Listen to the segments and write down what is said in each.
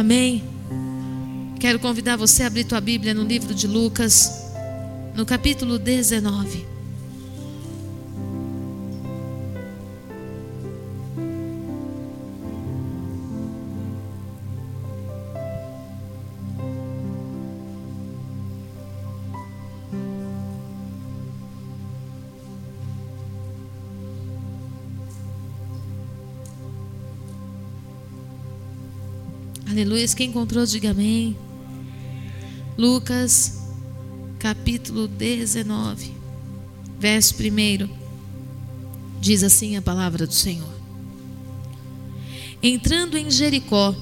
Amém? Quero convidar você a abrir tua Bíblia no livro de Lucas, no capítulo 19. Quem encontrou, diga amém. Lucas, capítulo 19, verso 1. Diz assim a palavra do Senhor. Entrando em Jericó,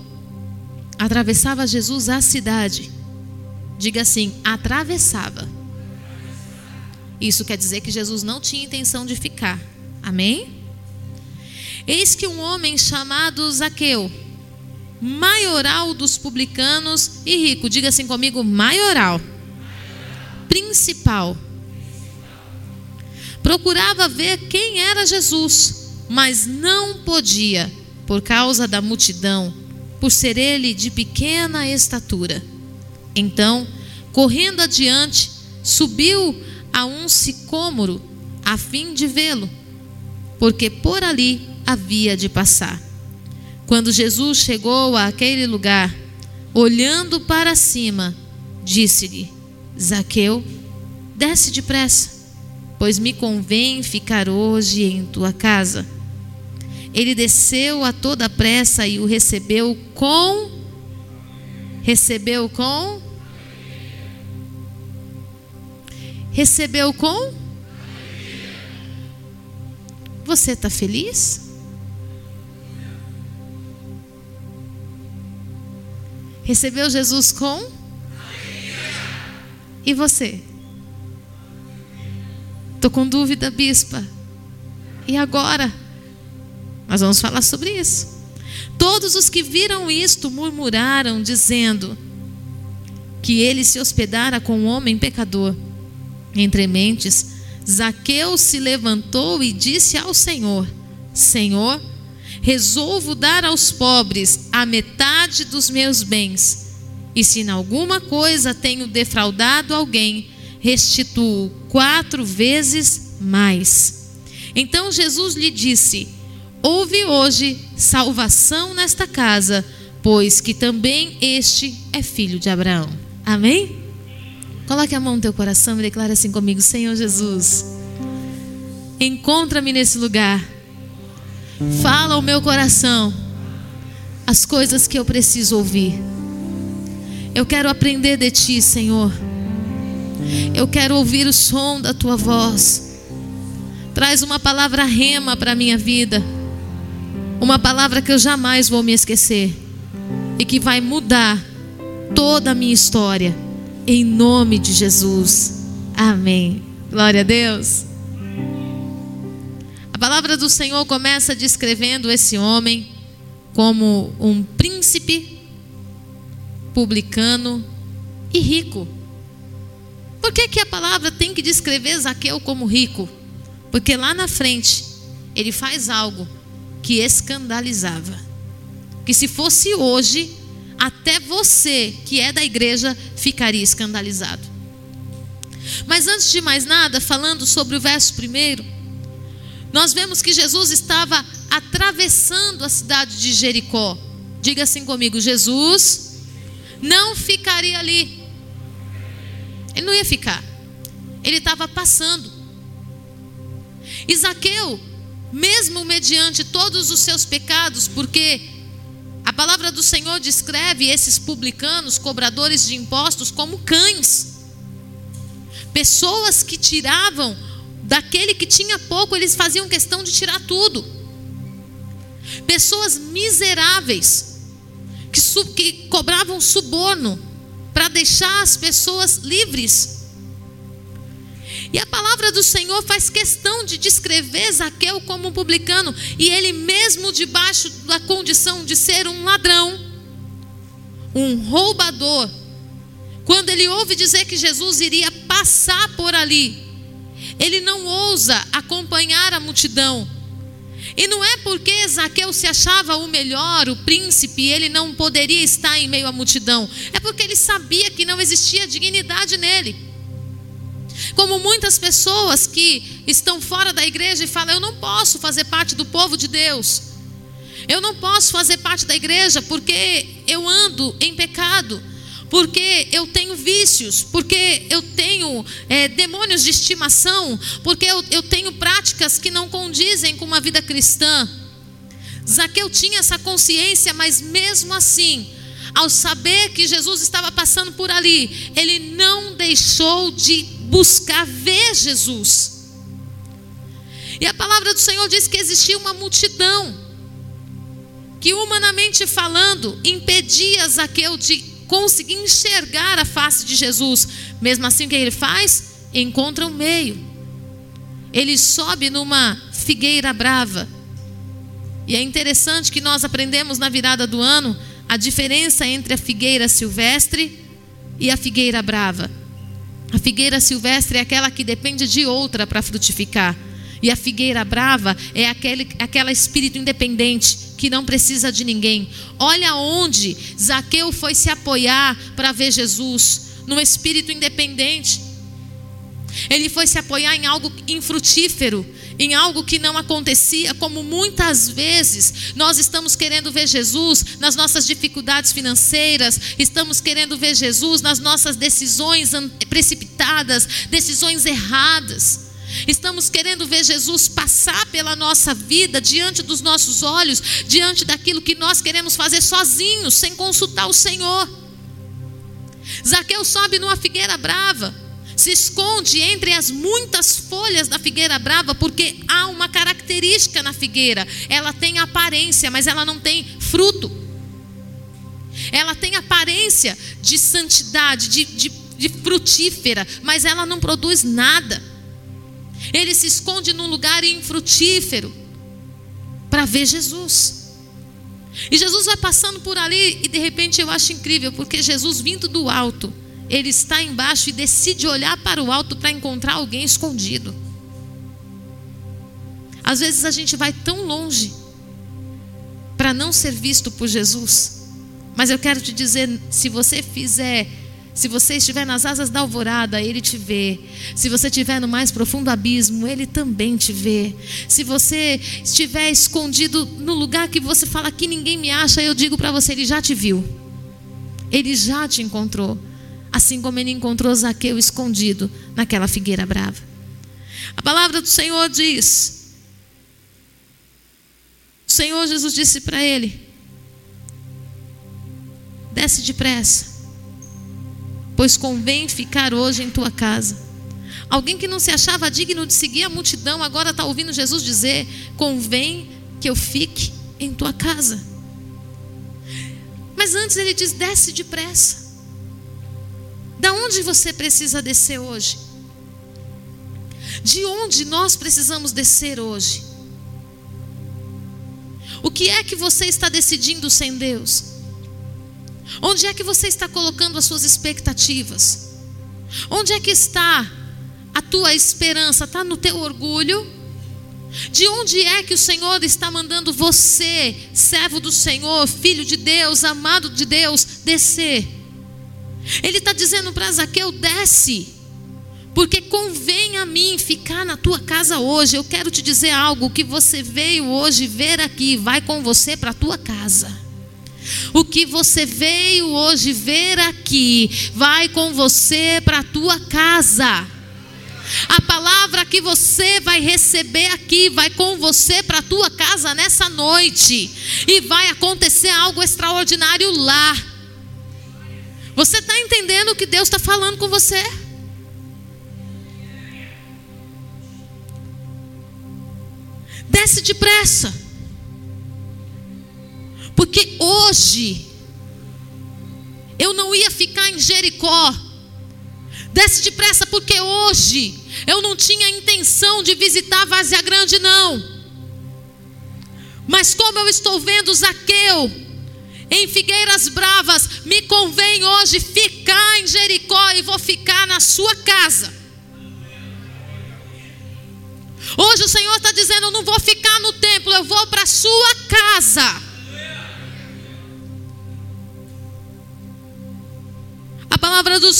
atravessava Jesus a cidade. Diga assim: atravessava. Isso quer dizer que Jesus não tinha intenção de ficar. Amém? Eis que um homem chamado Zaqueu maioral dos publicanos e rico. Diga assim comigo: maioral. Principal. Procurava ver quem era Jesus, mas não podia, por causa da multidão, por ser ele de pequena estatura. Então, correndo adiante, subiu a um sicômoro, a fim de vê-lo, porque por ali havia de passar. Quando Jesus chegou àquele lugar, olhando para cima, disse-lhe: Zaqueu, desce depressa, pois me convém ficar hoje em tua casa. Ele desceu a toda pressa e o recebeu com recebeu com recebeu com Você está feliz? Recebeu Jesus com? E você? Estou com dúvida, bispa. E agora? Nós vamos falar sobre isso. Todos os que viram isto murmuraram, dizendo que ele se hospedara com um homem pecador. Entre mentes, Zaqueu se levantou e disse ao Senhor: Senhor, resolvo dar aos pobres a metade dos meus bens. E se em alguma coisa tenho defraudado alguém, restituo quatro vezes mais. Então Jesus lhe disse: Houve hoje salvação nesta casa, pois que também este é filho de Abraão. Amém? Coloque a mão no teu coração e declare assim comigo: Senhor Jesus, encontra-me nesse lugar Fala ao meu coração as coisas que eu preciso ouvir. Eu quero aprender de ti, Senhor. Eu quero ouvir o som da tua voz. Traz uma palavra rema para a minha vida. Uma palavra que eu jamais vou me esquecer. E que vai mudar toda a minha história. Em nome de Jesus. Amém. Glória a Deus. A palavra do Senhor começa descrevendo esse homem como um príncipe publicano e rico. Por que, que a palavra tem que descrever Zaqueu como rico? Porque lá na frente ele faz algo que escandalizava. Que se fosse hoje, até você que é da igreja ficaria escandalizado. Mas antes de mais nada, falando sobre o verso primeiro, nós vemos que Jesus estava atravessando a cidade de Jericó. Diga assim comigo: Jesus não ficaria ali. Ele não ia ficar. Ele estava passando. Isaqueu, mesmo mediante todos os seus pecados, porque a palavra do Senhor descreve esses publicanos, cobradores de impostos, como cães. Pessoas que tiravam Daquele que tinha pouco, eles faziam questão de tirar tudo. Pessoas miseráveis, que, que cobravam suborno para deixar as pessoas livres. E a palavra do Senhor faz questão de descrever Zaqueu como um publicano, e ele mesmo debaixo da condição de ser um ladrão, um roubador, quando ele ouve dizer que Jesus iria passar por ali, ele não ousa acompanhar a multidão. E não é porque Zaqueu se achava o melhor, o príncipe, ele não poderia estar em meio à multidão. É porque ele sabia que não existia dignidade nele. Como muitas pessoas que estão fora da igreja e falam: Eu não posso fazer parte do povo de Deus. Eu não posso fazer parte da igreja porque eu ando em pecado porque eu tenho vícios, porque eu tenho é, demônios de estimação, porque eu, eu tenho práticas que não condizem com uma vida cristã. Zaqueu tinha essa consciência, mas mesmo assim, ao saber que Jesus estava passando por ali, ele não deixou de buscar ver Jesus. E a palavra do Senhor diz que existia uma multidão que, humanamente falando, impedia Zaqueu de conseguir enxergar a face de Jesus. Mesmo assim, o que ele faz? Encontra um meio. Ele sobe numa figueira brava. E é interessante que nós aprendemos na virada do ano a diferença entre a figueira silvestre e a figueira brava. A figueira silvestre é aquela que depende de outra para frutificar. E a figueira brava é aquele, aquela espírito independente que não precisa de ninguém. Olha onde Zaqueu foi se apoiar para ver Jesus, num espírito independente. Ele foi se apoiar em algo infrutífero, em algo que não acontecia, como muitas vezes nós estamos querendo ver Jesus nas nossas dificuldades financeiras, estamos querendo ver Jesus nas nossas decisões precipitadas, decisões erradas. Estamos querendo ver Jesus passar pela nossa vida, diante dos nossos olhos, diante daquilo que nós queremos fazer sozinhos, sem consultar o Senhor. Zaqueu sobe numa figueira brava, se esconde entre as muitas folhas da figueira brava, porque há uma característica na figueira: ela tem aparência, mas ela não tem fruto. Ela tem aparência de santidade, de, de, de frutífera, mas ela não produz nada. Ele se esconde num lugar infrutífero para ver Jesus. E Jesus vai passando por ali e de repente eu acho incrível, porque Jesus vindo do alto, ele está embaixo e decide olhar para o alto para encontrar alguém escondido. Às vezes a gente vai tão longe para não ser visto por Jesus. Mas eu quero te dizer, se você fizer se você estiver nas asas da alvorada, Ele te vê. Se você estiver no mais profundo abismo, Ele também te vê. Se você estiver escondido no lugar que você fala que ninguém me acha, eu digo para você: Ele já te viu. Ele já te encontrou. Assim como Ele encontrou Zaqueu escondido naquela figueira brava. A palavra do Senhor diz: O Senhor Jesus disse para ele: Desce depressa pois convém ficar hoje em tua casa. Alguém que não se achava digno de seguir a multidão, agora está ouvindo Jesus dizer: convém que eu fique em tua casa. Mas antes ele diz: desce depressa. Da onde você precisa descer hoje? De onde nós precisamos descer hoje? O que é que você está decidindo sem Deus? Onde é que você está colocando as suas expectativas? Onde é que está a tua esperança? Está no teu orgulho? De onde é que o Senhor está mandando você, servo do Senhor, filho de Deus, amado de Deus, descer? Ele está dizendo para Zaqueu: desce, porque convém a mim ficar na tua casa hoje. Eu quero te dizer algo: que você veio hoje ver aqui, vai com você para a tua casa. O que você veio hoje ver aqui, vai com você para a tua casa. A palavra que você vai receber aqui vai com você para a tua casa nessa noite. E vai acontecer algo extraordinário lá. Você está entendendo o que Deus está falando com você? Desce depressa. Porque hoje eu não ia ficar em Jericó. Desce depressa, porque hoje eu não tinha intenção de visitar Vazia Grande, não. Mas como eu estou vendo Zaqueu em Figueiras Bravas, me convém hoje ficar em Jericó e vou ficar na sua casa. Hoje o Senhor está dizendo: Eu não vou ficar no templo, eu vou para a sua casa.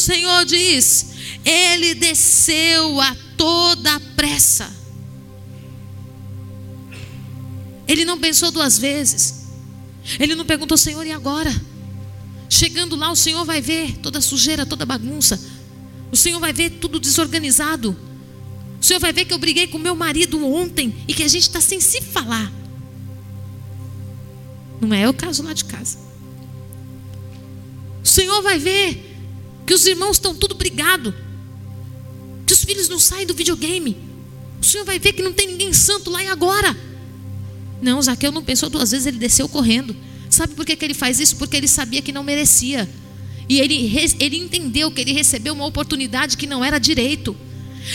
Senhor diz: Ele desceu a toda pressa. Ele não pensou duas vezes. Ele não perguntou, Senhor, e agora? Chegando lá, o Senhor vai ver toda sujeira, toda bagunça. O Senhor vai ver tudo desorganizado. O Senhor vai ver que eu briguei com meu marido ontem e que a gente está sem se falar. Não é o caso lá de casa. O Senhor vai ver que os irmãos estão tudo brigado, que os filhos não saem do videogame. O Senhor vai ver que não tem ninguém santo lá e agora. Não, Zaqueu não pensou duas vezes, ele desceu correndo. Sabe por que, que ele faz isso? Porque ele sabia que não merecia. E ele, ele entendeu que ele recebeu uma oportunidade que não era direito.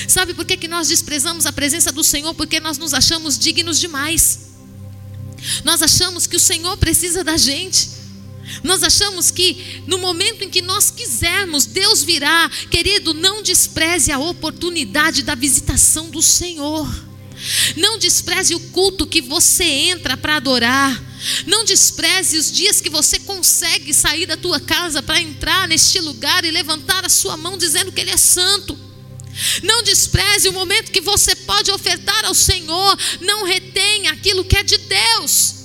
Sabe por que, que nós desprezamos a presença do Senhor? Porque nós nos achamos dignos demais. Nós achamos que o Senhor precisa da gente. Nós achamos que no momento em que nós quisermos, Deus virá. Querido, não despreze a oportunidade da visitação do Senhor. Não despreze o culto que você entra para adorar. Não despreze os dias que você consegue sair da tua casa para entrar neste lugar e levantar a sua mão dizendo que Ele é santo. Não despreze o momento que você pode ofertar ao Senhor. Não retenha aquilo que é de Deus.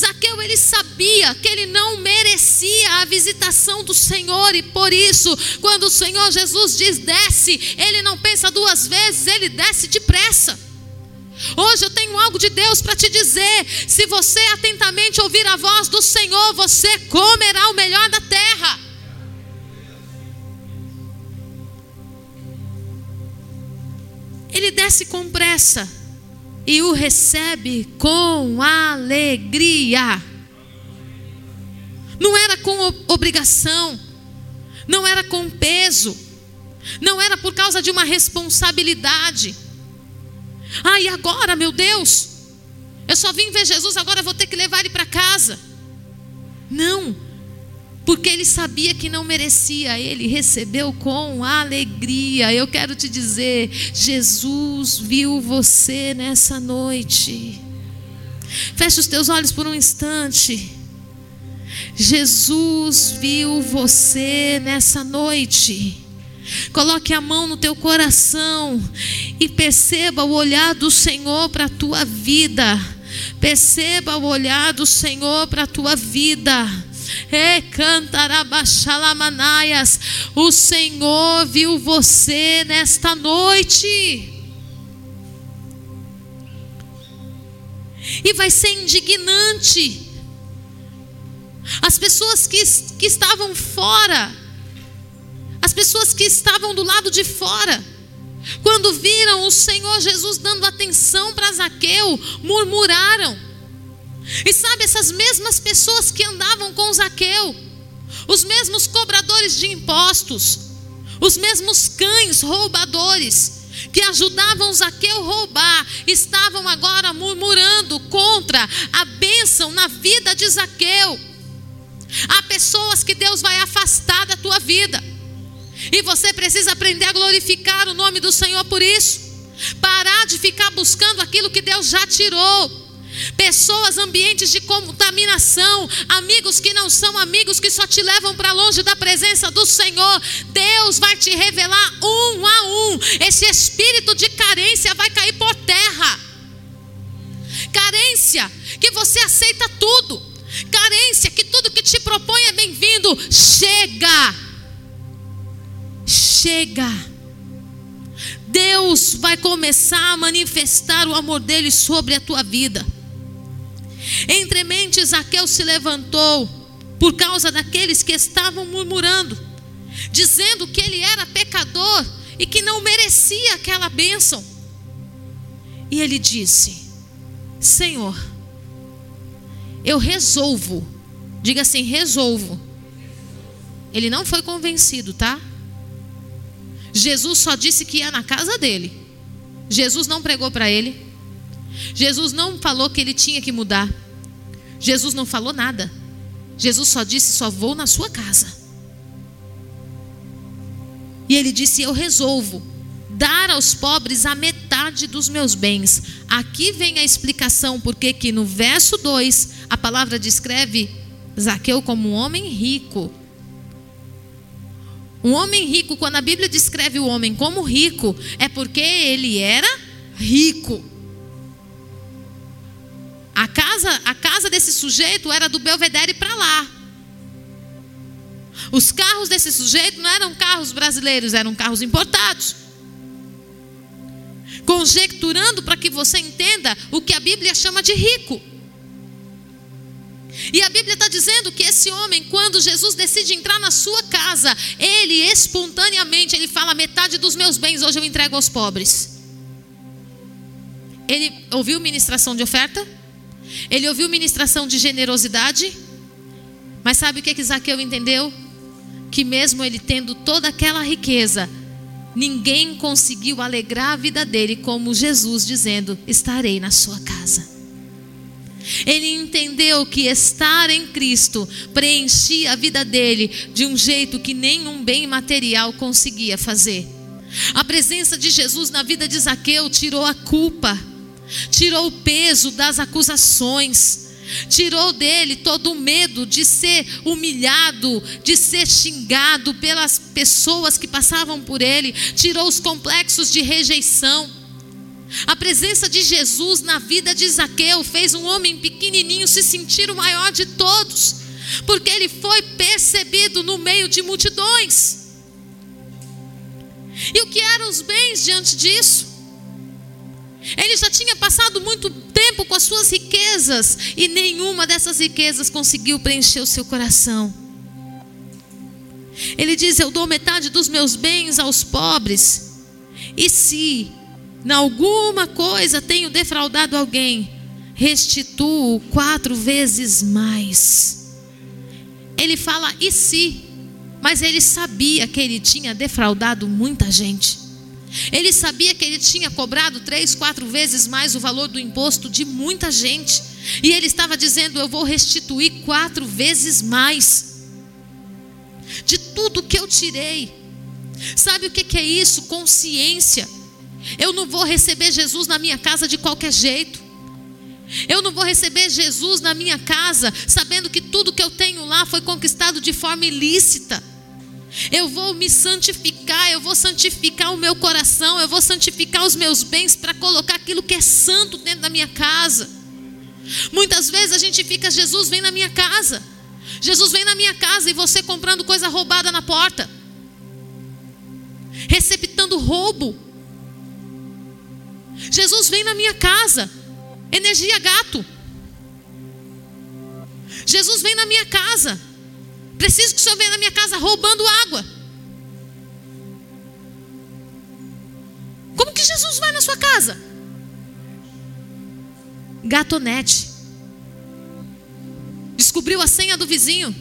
Zaqueu ele sabia que ele não merecia a visitação do Senhor e por isso, quando o Senhor Jesus diz desce, ele não pensa duas vezes, ele desce depressa. Hoje eu tenho algo de Deus para te dizer: se você atentamente ouvir a voz do Senhor, você comerá o melhor da terra. Ele desce com pressa e o recebe com alegria. Não era com obrigação, não era com peso, não era por causa de uma responsabilidade. Ah, e agora, meu Deus? Eu só vim ver Jesus, agora vou ter que levar ele para casa. Não, porque ele sabia que não merecia, ele recebeu com alegria. Eu quero te dizer: Jesus viu você nessa noite. Feche os teus olhos por um instante. Jesus viu você nessa noite. Coloque a mão no teu coração e perceba o olhar do Senhor para a tua vida. Perceba o olhar do Senhor para a tua vida. O Senhor viu você nesta noite. E vai ser indignante. As pessoas que, que estavam fora, as pessoas que estavam do lado de fora, quando viram o Senhor Jesus dando atenção para Zaqueu, murmuraram. E sabe, essas mesmas pessoas que andavam com Zaqueu, os mesmos cobradores de impostos, os mesmos cães roubadores, que ajudavam Zaqueu roubar, estavam agora murmurando contra a bênção na vida de Zaqueu. Há pessoas que Deus vai afastar da tua vida, e você precisa aprender a glorificar o nome do Senhor por isso. Parar de ficar buscando aquilo que Deus já tirou pessoas, ambientes de contaminação, amigos que não são amigos, que só te levam para longe da presença do Senhor. Deus vai te revelar um a um. Esse espírito de carência vai cair por terra. Carência, que você aceita tudo. Carência, que tudo que te propõe é bem-vindo. Chega. Chega. Deus vai começar a manifestar o amor dele sobre a tua vida. Entre mentes, Zaqueu se levantou por causa daqueles que estavam murmurando, dizendo que ele era pecador e que não merecia aquela bênção. E ele disse: Senhor, eu resolvo, diga assim: resolvo. Ele não foi convencido, tá? Jesus só disse que ia na casa dele. Jesus não pregou para ele. Jesus não falou que ele tinha que mudar. Jesus não falou nada. Jesus só disse: só vou na sua casa. E ele disse: Eu resolvo dar aos pobres a metade dos meus bens. Aqui vem a explicação porque que no verso 2 a palavra descreve Zaqueu como um homem rico. Um homem rico, quando a Bíblia descreve o homem como rico, é porque ele era rico. A casa, a casa desse sujeito era do Belvedere para lá. Os carros desse sujeito não eram carros brasileiros, eram carros importados. Conjecturando para que você entenda o que a Bíblia chama de rico. E a Bíblia está dizendo que esse homem, quando Jesus decide entrar na sua casa, ele espontaneamente, ele fala: metade dos meus bens hoje eu entrego aos pobres. Ele ouviu ministração de oferta? Ele ouviu ministração de generosidade? Mas sabe o que, que Zaqueu entendeu? Que mesmo ele tendo toda aquela riqueza, ninguém conseguiu alegrar a vida dele como Jesus dizendo: Estarei na sua casa. Ele entendeu que estar em Cristo preenchia a vida dele de um jeito que nenhum bem material conseguia fazer. A presença de Jesus na vida de Zaqueu tirou a culpa, tirou o peso das acusações, tirou dele todo o medo de ser humilhado, de ser xingado pelas pessoas que passavam por ele, tirou os complexos de rejeição. A presença de Jesus na vida de Zaqueu fez um homem pequenininho se sentir o maior de todos, porque ele foi percebido no meio de multidões. E o que eram os bens diante disso? Ele já tinha passado muito tempo com as suas riquezas e nenhuma dessas riquezas conseguiu preencher o seu coração. Ele diz: Eu dou metade dos meus bens aos pobres. E se em alguma coisa tenho defraudado alguém, restituo quatro vezes mais. Ele fala, e se? Mas ele sabia que ele tinha defraudado muita gente. Ele sabia que ele tinha cobrado três, quatro vezes mais o valor do imposto de muita gente. E ele estava dizendo: Eu vou restituir quatro vezes mais. De tudo que eu tirei. Sabe o que é isso? Consciência. Eu não vou receber Jesus na minha casa de qualquer jeito. Eu não vou receber Jesus na minha casa sabendo que tudo que eu tenho lá foi conquistado de forma ilícita. Eu vou me santificar, eu vou santificar o meu coração, eu vou santificar os meus bens para colocar aquilo que é santo dentro da minha casa. Muitas vezes a gente fica, Jesus vem na minha casa. Jesus vem na minha casa e você comprando coisa roubada na porta. Receptando roubo. Jesus vem na minha casa, energia gato. Jesus vem na minha casa, preciso que o Senhor venha na minha casa roubando água. Como que Jesus vai na sua casa? Gatonete. Descobriu a senha do vizinho.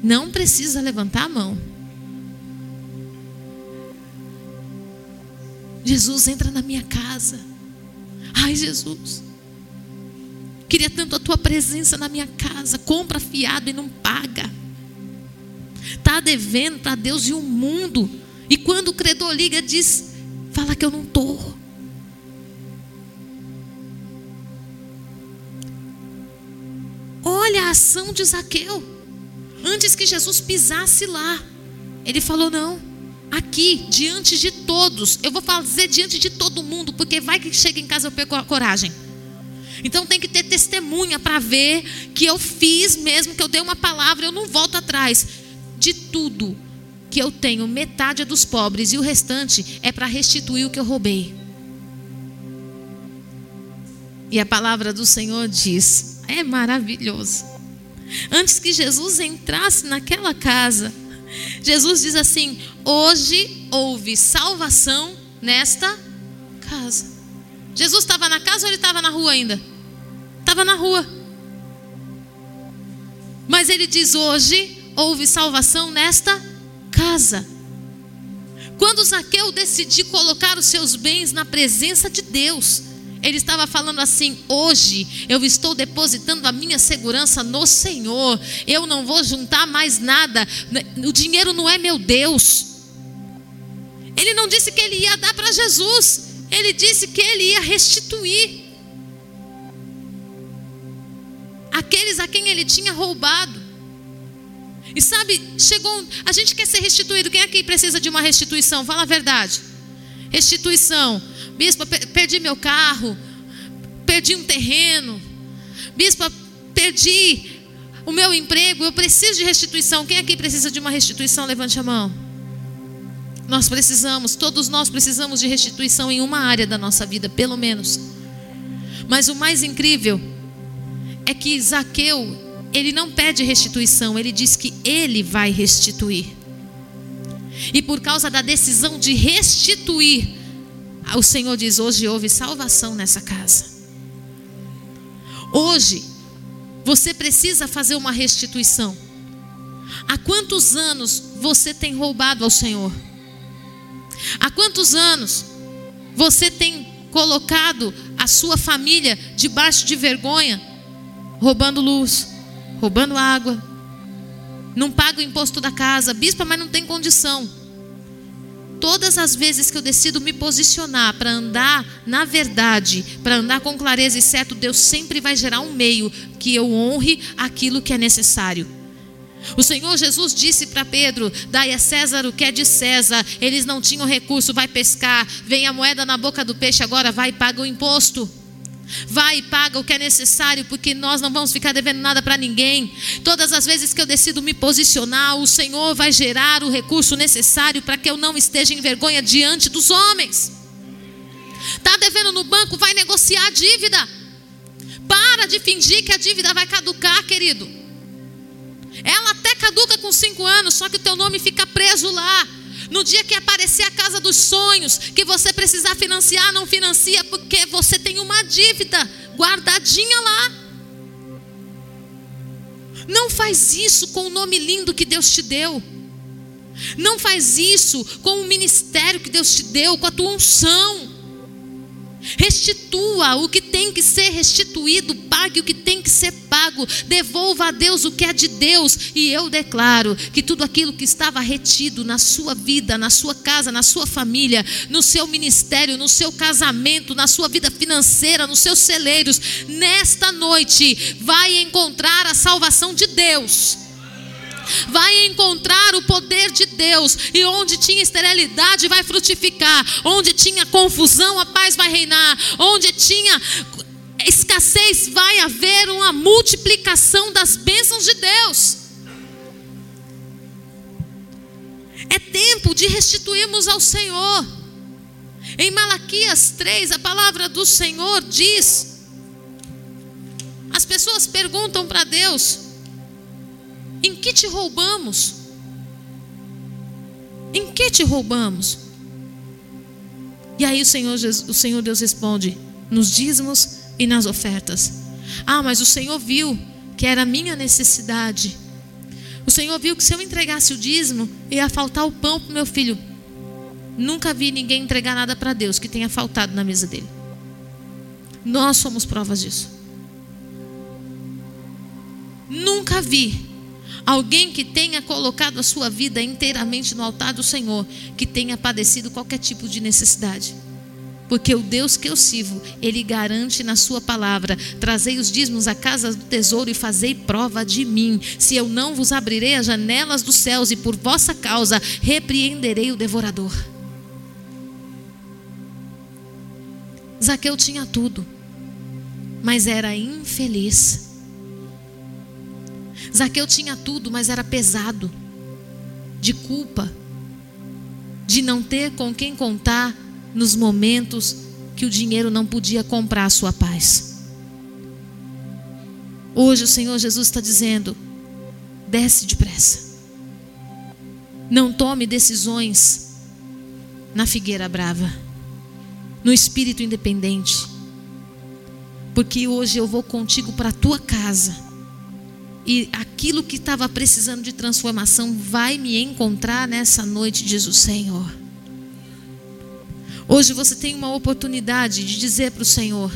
Não precisa levantar a mão. Jesus, entra na minha casa. Ai, Jesus. Queria tanto a tua presença na minha casa. Compra fiado e não paga. Está devendo para Deus e o mundo. E quando o credor liga, diz: Fala que eu não estou. Olha a ação de Zaqueu. Antes que Jesus pisasse lá, ele falou: Não aqui, diante de todos. Eu vou fazer diante de todo mundo, porque vai que chega em casa eu perco a coragem. Então tem que ter testemunha para ver que eu fiz mesmo, que eu dei uma palavra, eu não volto atrás. De tudo que eu tenho, metade é dos pobres e o restante é para restituir o que eu roubei. E a palavra do Senhor diz: é maravilhoso. Antes que Jesus entrasse naquela casa, Jesus diz assim: Hoje houve salvação nesta casa. Jesus estava na casa ou ele estava na rua ainda? Estava na rua. Mas ele diz: Hoje houve salvação nesta casa. Quando Zaqueu decidiu colocar os seus bens na presença de Deus, ele estava falando assim: hoje eu estou depositando a minha segurança no Senhor. Eu não vou juntar mais nada. O dinheiro não é meu Deus. Ele não disse que ele ia dar para Jesus, ele disse que ele ia restituir aqueles a quem ele tinha roubado. E sabe, chegou. A gente quer ser restituído. Quem aqui precisa de uma restituição? Fala a verdade. Restituição. Bispo, perdi meu carro. Perdi um terreno. Bispo, perdi o meu emprego. Eu preciso de restituição. Quem aqui precisa de uma restituição? Levante a mão. Nós precisamos, todos nós precisamos de restituição em uma área da nossa vida, pelo menos. Mas o mais incrível é que Zaqueu ele não pede restituição, ele diz que ele vai restituir. E por causa da decisão de restituir, o Senhor diz: hoje houve salvação nessa casa. Hoje, você precisa fazer uma restituição. Há quantos anos você tem roubado ao Senhor? Há quantos anos você tem colocado a sua família debaixo de vergonha, roubando luz, roubando água, não paga o imposto da casa, bispa, mas não tem condição. Todas as vezes que eu decido me posicionar para andar na verdade, para andar com clareza e certo, Deus sempre vai gerar um meio que eu honre aquilo que é necessário. O Senhor Jesus disse para Pedro: Dai a César o que é de César. Eles não tinham recurso, vai pescar. Vem a moeda na boca do peixe, agora vai e paga o imposto. Vai e paga o que é necessário, porque nós não vamos ficar devendo nada para ninguém. Todas as vezes que eu decido me posicionar, o Senhor vai gerar o recurso necessário para que eu não esteja em vergonha diante dos homens. Está devendo no banco, vai negociar a dívida. Para de fingir que a dívida vai caducar, querido. Ela até caduca com cinco anos, só que o teu nome fica preso lá. No dia que aparecer a casa dos sonhos, que você precisar financiar, não financia porque você tem uma dívida guardadinha lá. Não faz isso com o nome lindo que Deus te deu. Não faz isso com o ministério que Deus te deu, com a tua unção. Restitua o que tem que ser restituído, pague o que tem que ser pago, devolva a Deus o que é de Deus. E eu declaro que tudo aquilo que estava retido na sua vida, na sua casa, na sua família, no seu ministério, no seu casamento, na sua vida financeira, nos seus celeiros, nesta noite vai encontrar a salvação de Deus vai encontrar o poder de Deus, e onde tinha esterilidade vai frutificar, onde tinha confusão a paz vai reinar, onde tinha escassez vai haver uma multiplicação das bênçãos de Deus. É tempo de restituirmos ao Senhor. Em Malaquias 3, a palavra do Senhor diz: as pessoas perguntam para Deus: em que te roubamos? Em que te roubamos? E aí o Senhor, o Senhor Deus responde: nos dízimos e nas ofertas. Ah, mas o Senhor viu que era a minha necessidade. O Senhor viu que se eu entregasse o dízimo, ia faltar o pão para o meu filho. Nunca vi ninguém entregar nada para Deus que tenha faltado na mesa dele. Nós somos provas disso. Nunca vi Alguém que tenha colocado a sua vida inteiramente no altar do Senhor, que tenha padecido qualquer tipo de necessidade. Porque o Deus que eu sirvo, Ele garante na Sua palavra: trazei os dízimos à casa do tesouro e fazei prova de mim. Se eu não vos abrirei as janelas dos céus e por vossa causa repreenderei o devorador. Zaqueu tinha tudo, mas era infeliz. Zaqueu tinha tudo, mas era pesado de culpa, de não ter com quem contar nos momentos que o dinheiro não podia comprar a sua paz. Hoje o Senhor Jesus está dizendo: desce depressa. Não tome decisões na figueira brava, no espírito independente, porque hoje eu vou contigo para a tua casa e aquilo que estava precisando de transformação vai me encontrar nessa noite, diz o Senhor. Hoje você tem uma oportunidade de dizer para o Senhor: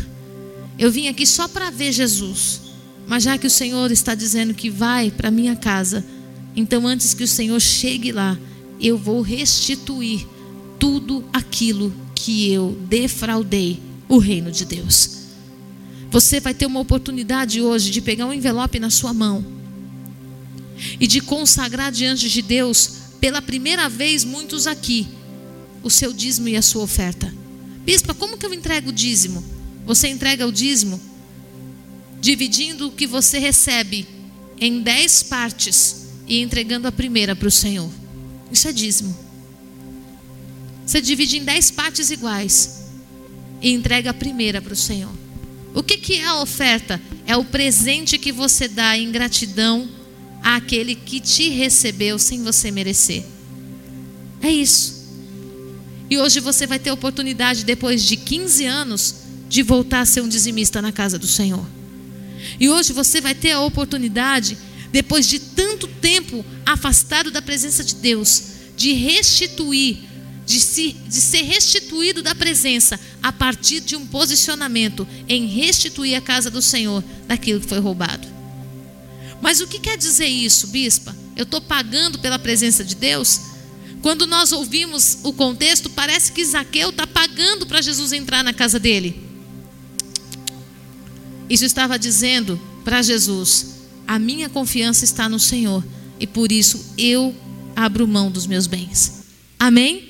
Eu vim aqui só para ver Jesus, mas já que o Senhor está dizendo que vai para minha casa, então antes que o Senhor chegue lá, eu vou restituir tudo aquilo que eu defraudei o reino de Deus. Você vai ter uma oportunidade hoje de pegar um envelope na sua mão e de consagrar diante de Deus, pela primeira vez, muitos aqui, o seu dízimo e a sua oferta. Bispa, como que eu entrego o dízimo? Você entrega o dízimo dividindo o que você recebe em dez partes e entregando a primeira para o Senhor. Isso é dízimo. Você divide em dez partes iguais e entrega a primeira para o Senhor. O que, que é a oferta? É o presente que você dá em gratidão àquele que te recebeu sem você merecer. É isso. E hoje você vai ter a oportunidade, depois de 15 anos, de voltar a ser um dizimista na casa do Senhor. E hoje você vai ter a oportunidade, depois de tanto tempo afastado da presença de Deus, de restituir de, se, de ser restituído da presença a partir de um posicionamento em restituir a casa do Senhor daquilo que foi roubado. Mas o que quer dizer isso, bispa? Eu estou pagando pela presença de Deus? Quando nós ouvimos o contexto, parece que Zaqueu está pagando para Jesus entrar na casa dele. Isso estava dizendo para Jesus: a minha confiança está no Senhor e por isso eu abro mão dos meus bens. Amém?